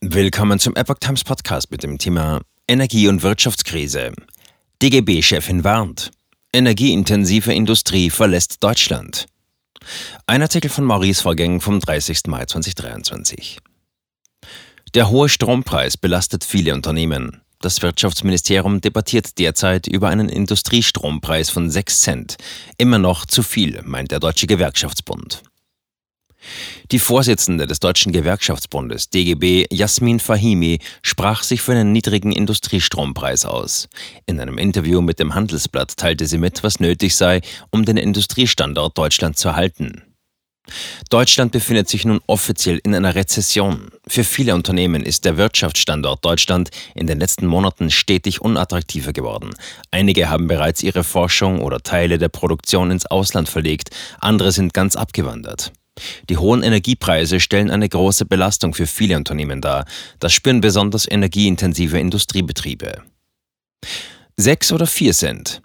Willkommen zum Epoch Times Podcast mit dem Thema Energie- und Wirtschaftskrise. DGB-Chefin warnt. Energieintensive Industrie verlässt Deutschland. Ein Artikel von Maurice Vorgäng vom 30. Mai 2023. Der hohe Strompreis belastet viele Unternehmen. Das Wirtschaftsministerium debattiert derzeit über einen Industriestrompreis von 6 Cent. Immer noch zu viel, meint der Deutsche Gewerkschaftsbund. Die Vorsitzende des Deutschen Gewerkschaftsbundes DGB, Jasmin Fahimi, sprach sich für einen niedrigen Industriestrompreis aus. In einem Interview mit dem Handelsblatt teilte sie mit, was nötig sei, um den Industriestandort Deutschland zu halten. Deutschland befindet sich nun offiziell in einer Rezession. Für viele Unternehmen ist der Wirtschaftsstandort Deutschland in den letzten Monaten stetig unattraktiver geworden. Einige haben bereits ihre Forschung oder Teile der Produktion ins Ausland verlegt, andere sind ganz abgewandert. Die hohen Energiepreise stellen eine große Belastung für viele Unternehmen dar. Das spüren besonders energieintensive Industriebetriebe. Sechs oder vier Cent.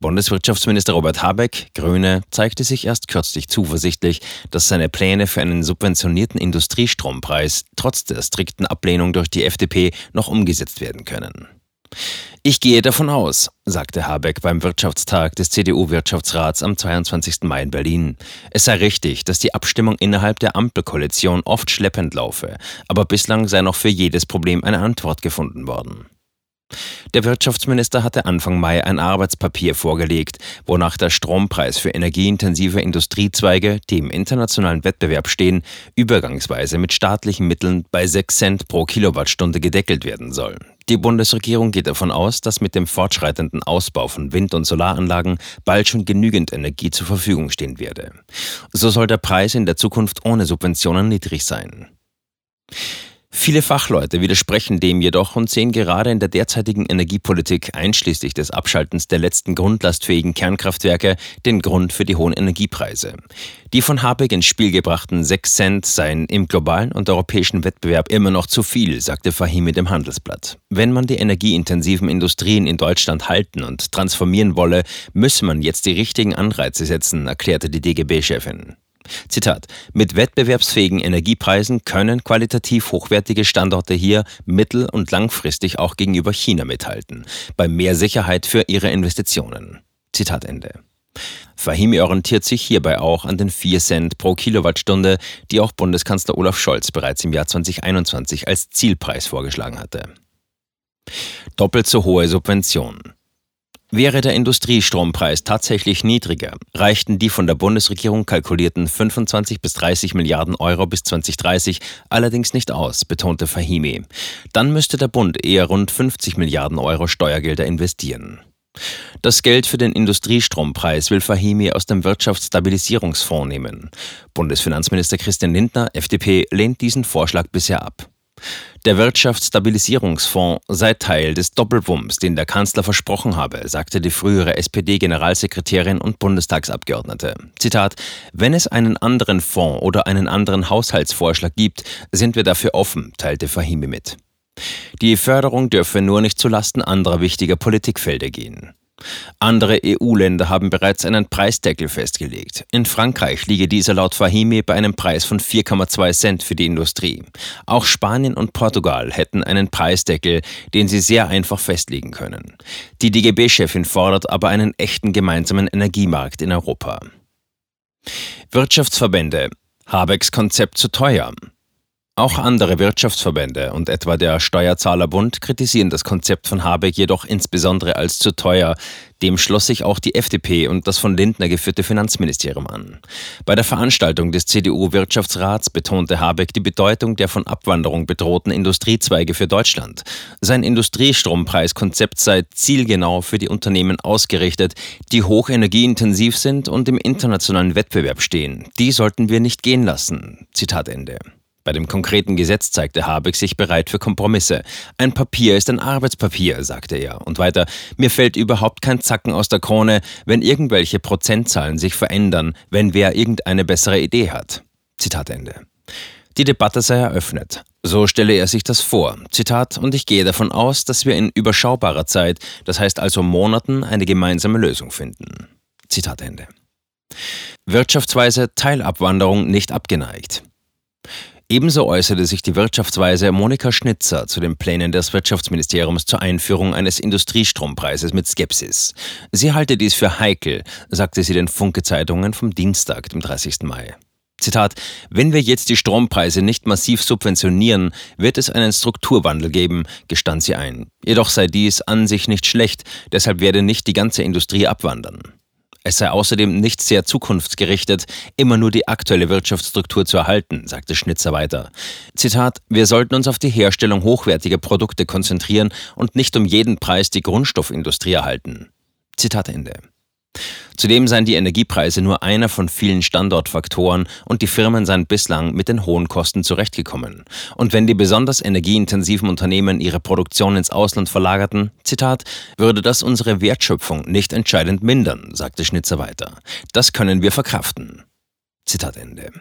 Bundeswirtschaftsminister Robert Habeck, Grüne, zeigte sich erst kürzlich zuversichtlich, dass seine Pläne für einen subventionierten Industriestrompreis trotz der strikten Ablehnung durch die FDP noch umgesetzt werden können. Ich gehe davon aus, sagte Habeck beim Wirtschaftstag des CDU-Wirtschaftsrats am 22. Mai in Berlin. Es sei richtig, dass die Abstimmung innerhalb der Ampelkoalition oft schleppend laufe, aber bislang sei noch für jedes Problem eine Antwort gefunden worden. Der Wirtschaftsminister hatte Anfang Mai ein Arbeitspapier vorgelegt, wonach der Strompreis für energieintensive Industriezweige, die im internationalen Wettbewerb stehen, übergangsweise mit staatlichen Mitteln bei 6 Cent pro Kilowattstunde gedeckelt werden soll. Die Bundesregierung geht davon aus, dass mit dem fortschreitenden Ausbau von Wind- und Solaranlagen bald schon genügend Energie zur Verfügung stehen werde. So soll der Preis in der Zukunft ohne Subventionen niedrig sein. Viele Fachleute widersprechen dem jedoch und sehen gerade in der derzeitigen Energiepolitik einschließlich des Abschaltens der letzten grundlastfähigen Kernkraftwerke den Grund für die hohen Energiepreise. Die von Habeck ins Spiel gebrachten 6 Cent seien im globalen und europäischen Wettbewerb immer noch zu viel, sagte Fahimi dem Handelsblatt. Wenn man die energieintensiven Industrien in Deutschland halten und transformieren wolle, müsse man jetzt die richtigen Anreize setzen, erklärte die DGB-Chefin. Zitat: Mit wettbewerbsfähigen Energiepreisen können qualitativ hochwertige Standorte hier mittel- und langfristig auch gegenüber China mithalten, bei mehr Sicherheit für ihre Investitionen. Zitat Ende. Fahimi orientiert sich hierbei auch an den 4 Cent pro Kilowattstunde, die auch Bundeskanzler Olaf Scholz bereits im Jahr 2021 als Zielpreis vorgeschlagen hatte. Doppelt so hohe Subventionen. Wäre der Industriestrompreis tatsächlich niedriger, reichten die von der Bundesregierung kalkulierten 25 bis 30 Milliarden Euro bis 2030 allerdings nicht aus, betonte Fahimi. Dann müsste der Bund eher rund 50 Milliarden Euro Steuergelder investieren. Das Geld für den Industriestrompreis will Fahimi aus dem Wirtschaftsstabilisierungsfonds nehmen. Bundesfinanzminister Christian Lindner, FDP, lehnt diesen Vorschlag bisher ab. Der Wirtschaftsstabilisierungsfonds sei Teil des Doppelwumms, den der Kanzler versprochen habe, sagte die frühere SPD-Generalsekretärin und Bundestagsabgeordnete. Zitat: Wenn es einen anderen Fonds oder einen anderen Haushaltsvorschlag gibt, sind wir dafür offen, teilte Fahimi mit. Die Förderung dürfe nur nicht zulasten anderer wichtiger Politikfelder gehen. Andere EU-Länder haben bereits einen Preisdeckel festgelegt. In Frankreich liege dieser laut Fahimi bei einem Preis von 4,2 Cent für die Industrie. Auch Spanien und Portugal hätten einen Preisdeckel, den sie sehr einfach festlegen können. Die DGB-Chefin fordert aber einen echten gemeinsamen Energiemarkt in Europa. Wirtschaftsverbände. Habecks Konzept zu teuer. Auch andere Wirtschaftsverbände und etwa der Steuerzahlerbund kritisieren das Konzept von Habeck jedoch insbesondere als zu teuer. Dem schloss sich auch die FDP und das von Lindner geführte Finanzministerium an. Bei der Veranstaltung des CDU-Wirtschaftsrats betonte Habeck die Bedeutung der von Abwanderung bedrohten Industriezweige für Deutschland. Sein Industriestrompreiskonzept sei zielgenau für die Unternehmen ausgerichtet, die hochenergieintensiv sind und im internationalen Wettbewerb stehen. Die sollten wir nicht gehen lassen. Zitat Ende. Bei dem konkreten Gesetz zeigte Habeck sich bereit für Kompromisse. Ein Papier ist ein Arbeitspapier, sagte er. Und weiter, mir fällt überhaupt kein Zacken aus der Krone, wenn irgendwelche Prozentzahlen sich verändern, wenn wer irgendeine bessere Idee hat. Zitat Ende. Die Debatte sei eröffnet. So stelle er sich das vor. Zitat, und ich gehe davon aus, dass wir in überschaubarer Zeit, das heißt also Monaten, eine gemeinsame Lösung finden. Zitat Ende. Wirtschaftsweise Teilabwanderung nicht abgeneigt. Ebenso äußerte sich die Wirtschaftsweise Monika Schnitzer zu den Plänen des Wirtschaftsministeriums zur Einführung eines Industriestrompreises mit Skepsis. Sie halte dies für heikel, sagte sie den Funke-Zeitungen vom Dienstag, dem 30. Mai. Zitat, wenn wir jetzt die Strompreise nicht massiv subventionieren, wird es einen Strukturwandel geben, gestand sie ein. Jedoch sei dies an sich nicht schlecht, deshalb werde nicht die ganze Industrie abwandern. Es sei außerdem nicht sehr zukunftsgerichtet, immer nur die aktuelle Wirtschaftsstruktur zu erhalten, sagte Schnitzer weiter. Zitat, wir sollten uns auf die Herstellung hochwertiger Produkte konzentrieren und nicht um jeden Preis die Grundstoffindustrie erhalten. Zitat Ende. Zudem seien die Energiepreise nur einer von vielen Standortfaktoren und die Firmen seien bislang mit den hohen Kosten zurechtgekommen. Und wenn die besonders energieintensiven Unternehmen ihre Produktion ins Ausland verlagerten, Zitat, würde das unsere Wertschöpfung nicht entscheidend mindern, sagte Schnitzer weiter. Das können wir verkraften. Zitat Ende.